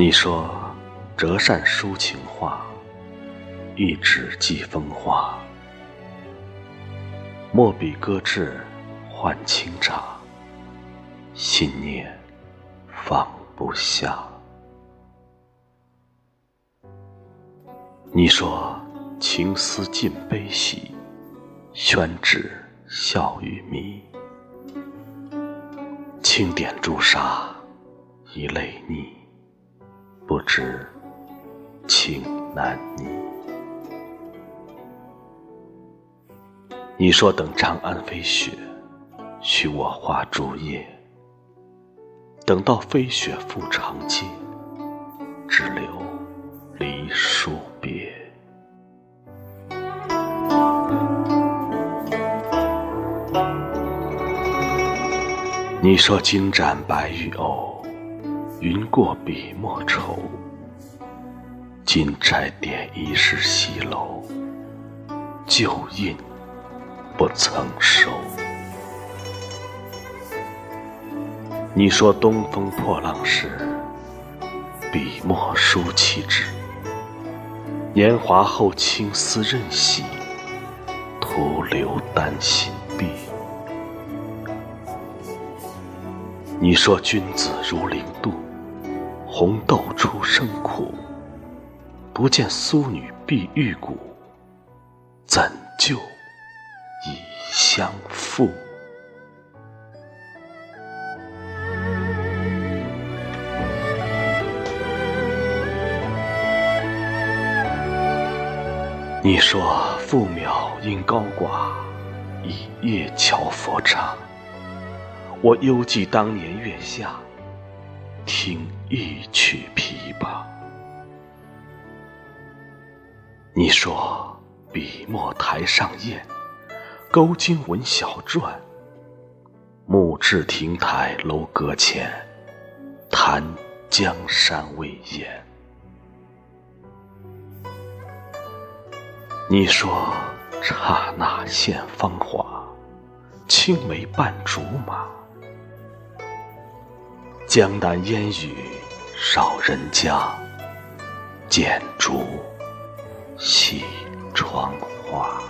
你说折扇抒情话，一纸寄风华。墨笔搁置换清茶，心念放不下。你说情丝尽悲喜，宣纸笑语迷。轻点朱砂，一泪腻，不知情难拟。你说等长安飞雪，许我花烛夜。等到飞雪覆长街，只留离书别。你说金盏白玉瓯，云过笔墨愁。金钗点一世西楼，旧印。不曾收。你说东风破浪时，笔墨书气质。年华后青丝任洗，徒留丹心碧。你说君子如零度，红豆出生苦。不见苏女碧玉骨，怎救？已相负。你说父苗因高寡，以夜敲佛刹。我犹记当年月下，听一曲琵琶。你说笔墨台上砚。勾金文小篆，木质亭台楼阁前，谈江山未厌。你说刹那现芳华，青梅伴竹马。江南烟雨少人家，剪烛戏窗花。